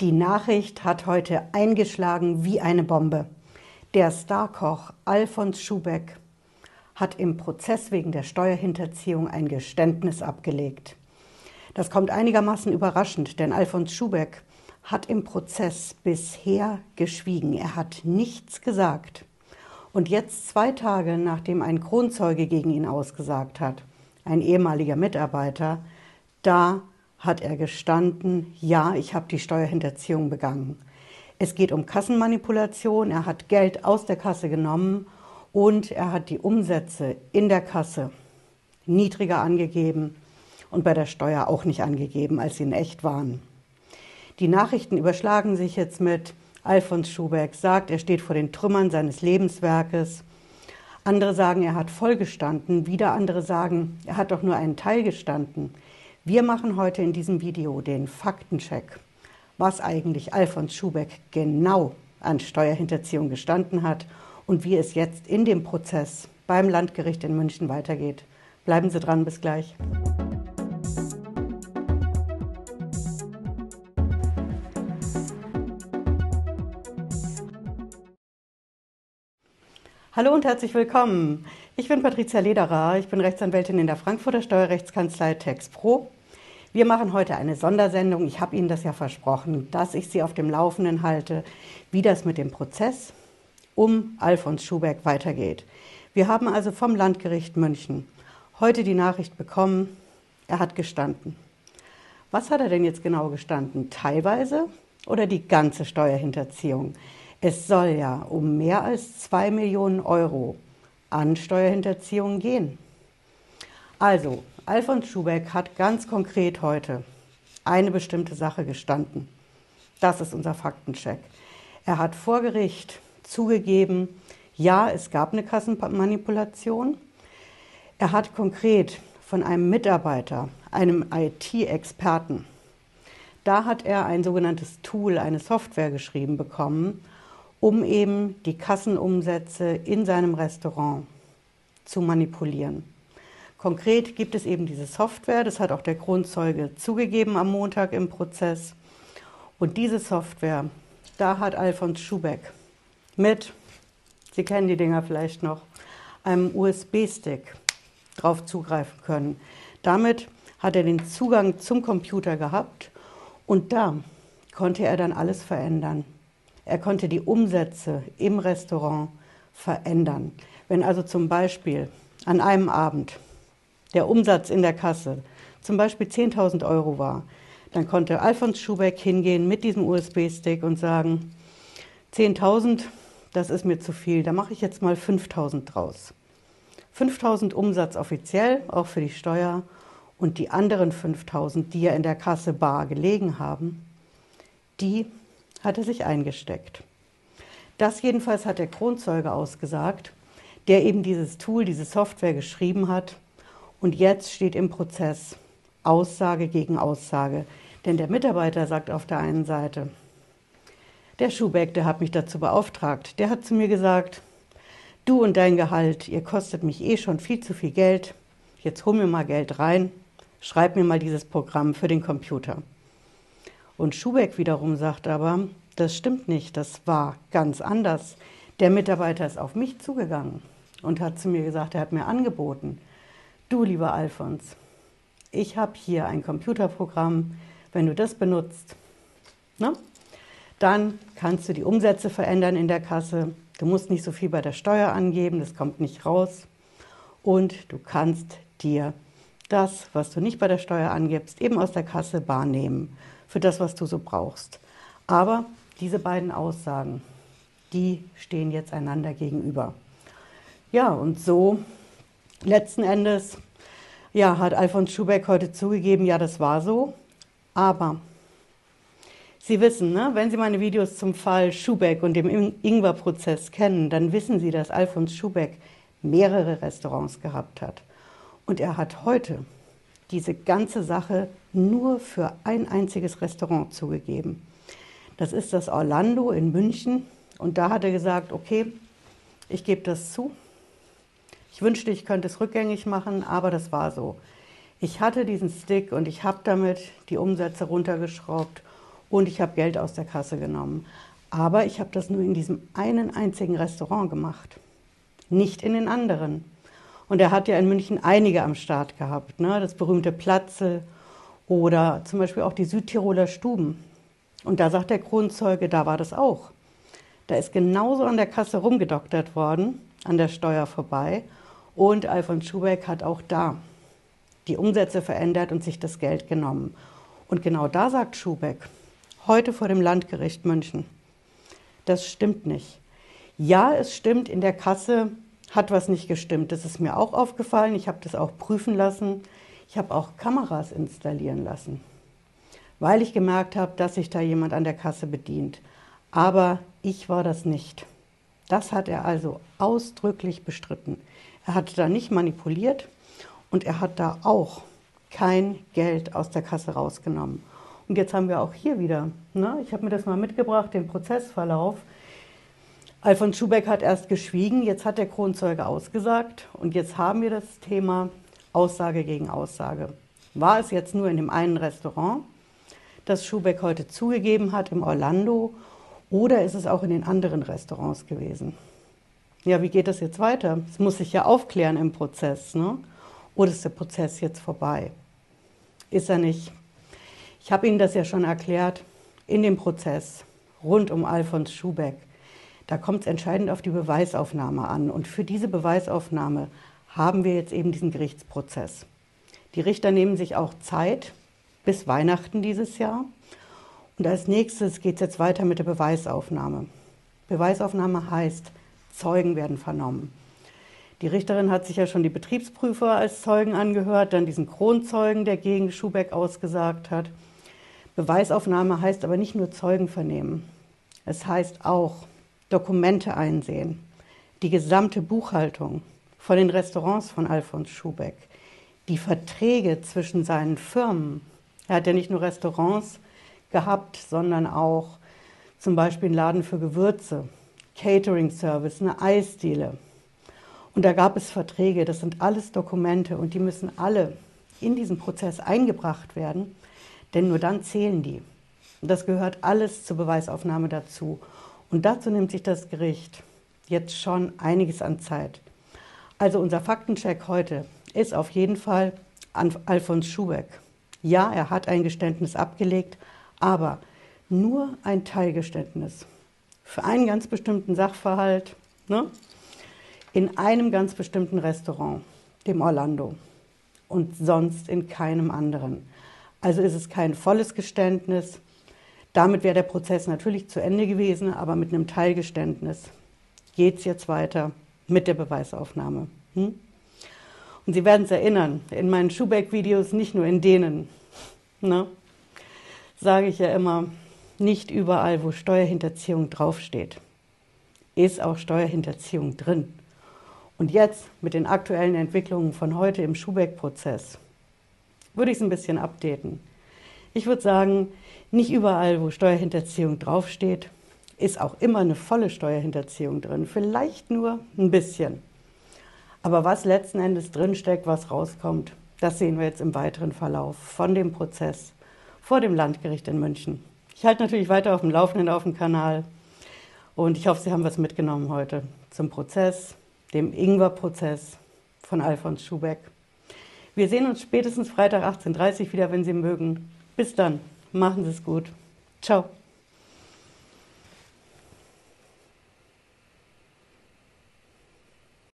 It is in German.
Die Nachricht hat heute eingeschlagen wie eine Bombe. Der Starkoch Alfons Schubeck hat im Prozess wegen der Steuerhinterziehung ein Geständnis abgelegt. Das kommt einigermaßen überraschend, denn Alfons Schubeck hat im Prozess bisher geschwiegen. Er hat nichts gesagt. Und jetzt zwei Tage nachdem ein Kronzeuge gegen ihn ausgesagt hat, ein ehemaliger Mitarbeiter, da hat er gestanden, ja, ich habe die Steuerhinterziehung begangen. Es geht um Kassenmanipulation, er hat Geld aus der Kasse genommen und er hat die Umsätze in der Kasse niedriger angegeben und bei der Steuer auch nicht angegeben, als sie in echt waren. Die Nachrichten überschlagen sich jetzt mit Alfons Schubeck sagt, er steht vor den Trümmern seines Lebenswerkes. Andere sagen, er hat voll gestanden. Wieder andere sagen, er hat doch nur einen Teil gestanden. Wir machen heute in diesem Video den Faktencheck, was eigentlich Alfons Schubeck genau an Steuerhinterziehung gestanden hat und wie es jetzt in dem Prozess beim Landgericht in München weitergeht. Bleiben Sie dran, bis gleich. Hallo und herzlich willkommen. Ich bin Patricia Lederer, ich bin Rechtsanwältin in der Frankfurter Steuerrechtskanzlei TexPro wir machen heute eine Sondersendung. Ich habe Ihnen das ja versprochen, dass ich Sie auf dem Laufenden halte, wie das mit dem Prozess um Alfons Schubeck weitergeht. Wir haben also vom Landgericht München heute die Nachricht bekommen, er hat gestanden. Was hat er denn jetzt genau gestanden? Teilweise oder die ganze Steuerhinterziehung? Es soll ja um mehr als zwei Millionen Euro an Steuerhinterziehung gehen. Also, Alfons Schubeck hat ganz konkret heute eine bestimmte Sache gestanden. Das ist unser Faktencheck. Er hat vor Gericht zugegeben, ja, es gab eine Kassenmanipulation. Er hat konkret von einem Mitarbeiter, einem IT-Experten, da hat er ein sogenanntes Tool, eine Software geschrieben bekommen, um eben die Kassenumsätze in seinem Restaurant zu manipulieren. Konkret gibt es eben diese Software, das hat auch der Kronzeuge zugegeben am Montag im Prozess. Und diese Software, da hat Alfons Schubeck mit, Sie kennen die Dinger vielleicht noch, einem USB-Stick drauf zugreifen können. Damit hat er den Zugang zum Computer gehabt und da konnte er dann alles verändern. Er konnte die Umsätze im Restaurant verändern. Wenn also zum Beispiel an einem Abend der Umsatz in der Kasse zum Beispiel 10.000 Euro war, dann konnte Alfons Schubeck hingehen mit diesem USB-Stick und sagen, 10.000, das ist mir zu viel, da mache ich jetzt mal 5.000 draus. 5.000 Umsatz offiziell, auch für die Steuer, und die anderen 5.000, die ja in der Kasse bar gelegen haben, die hat er sich eingesteckt. Das jedenfalls hat der Kronzeuge ausgesagt, der eben dieses Tool, diese Software geschrieben hat und jetzt steht im Prozess Aussage gegen Aussage. Denn der Mitarbeiter sagt auf der einen Seite, der Schubeck, der hat mich dazu beauftragt, der hat zu mir gesagt, du und dein Gehalt, ihr kostet mich eh schon viel zu viel Geld, jetzt hol mir mal Geld rein, schreib mir mal dieses Programm für den Computer. Und Schubeck wiederum sagt aber, das stimmt nicht, das war ganz anders. Der Mitarbeiter ist auf mich zugegangen und hat zu mir gesagt, er hat mir angeboten, Du, lieber Alfons, ich habe hier ein Computerprogramm. Wenn du das benutzt, ne, dann kannst du die Umsätze verändern in der Kasse. Du musst nicht so viel bei der Steuer angeben, das kommt nicht raus. Und du kannst dir das, was du nicht bei der Steuer angibst, eben aus der Kasse bar nehmen für das, was du so brauchst. Aber diese beiden Aussagen, die stehen jetzt einander gegenüber. Ja, und so letzten Endes ja, hat Alfons Schubeck heute zugegeben, ja, das war so. Aber Sie wissen, ne, wenn Sie meine Videos zum Fall Schubeck und dem Ingwer-Prozess kennen, dann wissen Sie, dass Alfons Schubeck mehrere Restaurants gehabt hat. Und er hat heute diese ganze Sache nur für ein einziges Restaurant zugegeben. Das ist das Orlando in München. Und da hat er gesagt, okay, ich gebe das zu, ich wünschte, ich könnte es rückgängig machen, aber das war so. Ich hatte diesen Stick und ich habe damit die Umsätze runtergeschraubt und ich habe Geld aus der Kasse genommen. Aber ich habe das nur in diesem einen einzigen Restaurant gemacht, nicht in den anderen. Und er hat ja in München einige am Start gehabt, ne? das berühmte Platzel oder zum Beispiel auch die Südtiroler Stuben. Und da sagt der Kronzeuge, da war das auch. Da ist genauso an der Kasse rumgedoktert worden, an der Steuer vorbei. Und Alfons Schubeck hat auch da die Umsätze verändert und sich das Geld genommen. Und genau da sagt Schubeck, heute vor dem Landgericht München, das stimmt nicht. Ja, es stimmt, in der Kasse hat was nicht gestimmt. Das ist mir auch aufgefallen. Ich habe das auch prüfen lassen. Ich habe auch Kameras installieren lassen, weil ich gemerkt habe, dass sich da jemand an der Kasse bedient. Aber ich war das nicht. Das hat er also ausdrücklich bestritten. Er hat da nicht manipuliert und er hat da auch kein Geld aus der Kasse rausgenommen. Und jetzt haben wir auch hier wieder, ne, ich habe mir das mal mitgebracht, den Prozessverlauf. Alfons Schubeck hat erst geschwiegen, jetzt hat der Kronzeuge ausgesagt und jetzt haben wir das Thema Aussage gegen Aussage. War es jetzt nur in dem einen Restaurant, das Schubeck heute zugegeben hat im Orlando, oder ist es auch in den anderen Restaurants gewesen? Ja, wie geht das jetzt weiter? Es muss sich ja aufklären im Prozess, ne? Oder ist der Prozess jetzt vorbei? Ist er nicht? Ich habe Ihnen das ja schon erklärt in dem Prozess rund um Alfons Schubeck. Da kommt es entscheidend auf die Beweisaufnahme an. Und für diese Beweisaufnahme haben wir jetzt eben diesen Gerichtsprozess. Die Richter nehmen sich auch Zeit bis Weihnachten dieses Jahr. Und als nächstes geht es jetzt weiter mit der Beweisaufnahme. Beweisaufnahme heißt, Zeugen werden vernommen. Die Richterin hat sich ja schon die Betriebsprüfer als Zeugen angehört, dann diesen Kronzeugen, der gegen Schubeck ausgesagt hat. Beweisaufnahme heißt aber nicht nur Zeugen vernehmen. Es heißt auch Dokumente einsehen, die gesamte Buchhaltung von den Restaurants von Alfons Schubeck, die Verträge zwischen seinen Firmen. Er hat ja nicht nur Restaurants gehabt, sondern auch zum Beispiel einen Laden für Gewürze, Catering Service, eine Eisdiele, und da gab es Verträge, das sind alles Dokumente und die müssen alle in diesen Prozess eingebracht werden, denn nur dann zählen die. Und das gehört alles zur Beweisaufnahme dazu. Und dazu nimmt sich das Gericht jetzt schon einiges an Zeit. Also unser Faktencheck heute ist auf jeden Fall an Alfons Schubeck. Ja, er hat ein Geständnis abgelegt, aber nur ein Teilgeständnis. Für einen ganz bestimmten Sachverhalt. Ne? in einem ganz bestimmten Restaurant, dem Orlando, und sonst in keinem anderen. Also ist es kein volles Geständnis. Damit wäre der Prozess natürlich zu Ende gewesen, aber mit einem Teilgeständnis geht es jetzt weiter mit der Beweisaufnahme. Hm? Und Sie werden es erinnern, in meinen Schubeck-Videos, nicht nur in denen, ne, sage ich ja immer, nicht überall, wo Steuerhinterziehung draufsteht, ist auch Steuerhinterziehung drin. Und jetzt mit den aktuellen Entwicklungen von heute im Schubeck-Prozess würde ich es ein bisschen updaten. Ich würde sagen, nicht überall, wo Steuerhinterziehung draufsteht, ist auch immer eine volle Steuerhinterziehung drin. Vielleicht nur ein bisschen. Aber was letzten Endes drinsteckt, was rauskommt, das sehen wir jetzt im weiteren Verlauf von dem Prozess vor dem Landgericht in München. Ich halte natürlich weiter auf dem Laufenden auf dem Kanal und ich hoffe, Sie haben was mitgenommen heute zum Prozess, dem Ingwer-Prozess von Alfons Schubeck. Wir sehen uns spätestens Freitag 18.30 Uhr wieder, wenn Sie mögen. Bis dann. Machen Sie es gut. Ciao.